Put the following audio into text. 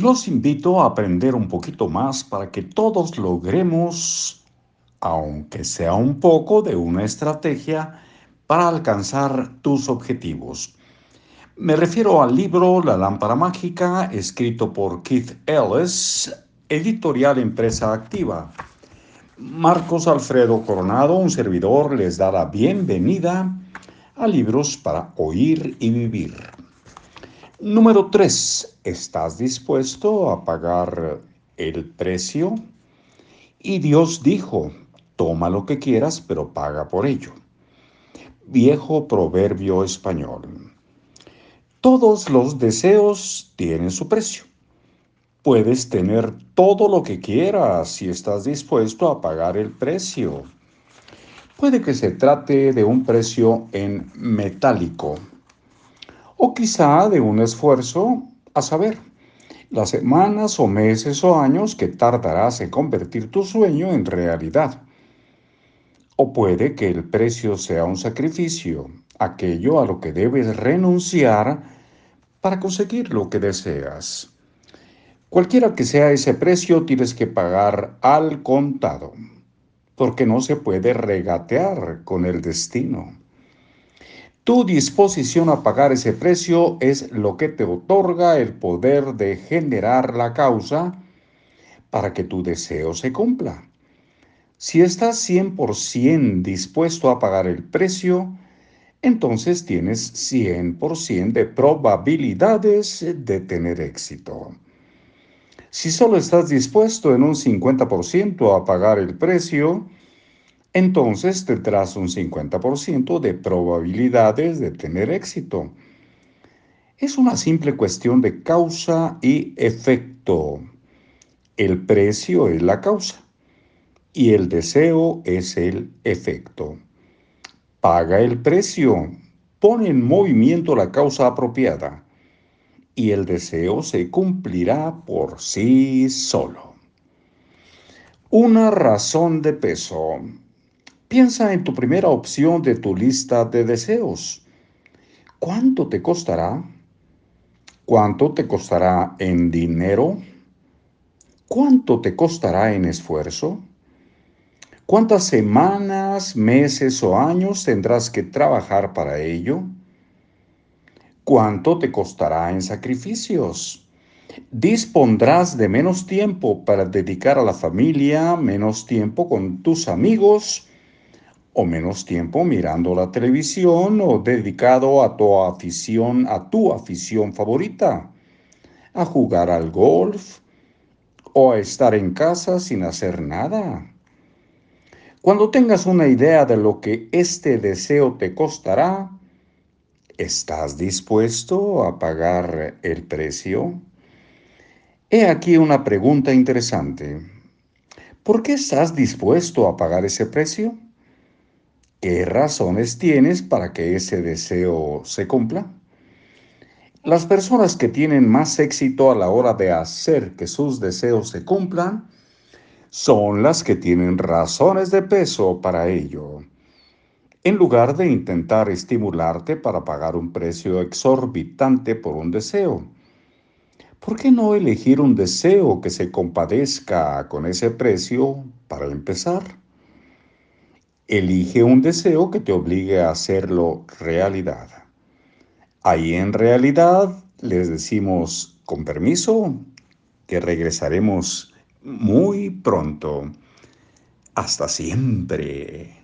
Los invito a aprender un poquito más para que todos logremos, aunque sea un poco, de una estrategia para alcanzar tus objetivos. Me refiero al libro La lámpara mágica, escrito por Keith Ellis, editorial Empresa Activa. Marcos Alfredo Coronado, un servidor, les da la bienvenida a Libros para Oír y Vivir. Número 3. ¿Estás dispuesto a pagar el precio? Y Dios dijo, toma lo que quieras, pero paga por ello. Viejo proverbio español. Todos los deseos tienen su precio. Puedes tener todo lo que quieras si estás dispuesto a pagar el precio. Puede que se trate de un precio en metálico o quizá de un esfuerzo, a saber, las semanas o meses o años que tardarás en convertir tu sueño en realidad. O puede que el precio sea un sacrificio, aquello a lo que debes renunciar para conseguir lo que deseas. Cualquiera que sea ese precio, tienes que pagar al contado, porque no se puede regatear con el destino. Tu disposición a pagar ese precio es lo que te otorga el poder de generar la causa para que tu deseo se cumpla. Si estás 100% dispuesto a pagar el precio, entonces tienes 100% de probabilidades de tener éxito. Si solo estás dispuesto en un 50% a pagar el precio, entonces tendrás un 50% de probabilidades de tener éxito. Es una simple cuestión de causa y efecto. El precio es la causa y el deseo es el efecto. Paga el precio, pone en movimiento la causa apropiada y el deseo se cumplirá por sí solo. Una razón de peso. Piensa en tu primera opción de tu lista de deseos. ¿Cuánto te costará? ¿Cuánto te costará en dinero? ¿Cuánto te costará en esfuerzo? ¿Cuántas semanas, meses o años tendrás que trabajar para ello? ¿Cuánto te costará en sacrificios? Dispondrás de menos tiempo para dedicar a la familia, menos tiempo con tus amigos, o menos tiempo mirando la televisión o dedicado a tu afición, a tu afición favorita, a jugar al golf o a estar en casa sin hacer nada. Cuando tengas una idea de lo que este deseo te costará, ¿estás dispuesto a pagar el precio? He aquí una pregunta interesante. ¿Por qué estás dispuesto a pagar ese precio? ¿Qué razones tienes para que ese deseo se cumpla? Las personas que tienen más éxito a la hora de hacer que sus deseos se cumplan son las que tienen razones de peso para ello. En lugar de intentar estimularte para pagar un precio exorbitante por un deseo, ¿por qué no elegir un deseo que se compadezca con ese precio para empezar? Elige un deseo que te obligue a hacerlo realidad. Ahí en realidad les decimos con permiso que regresaremos muy pronto. Hasta siempre.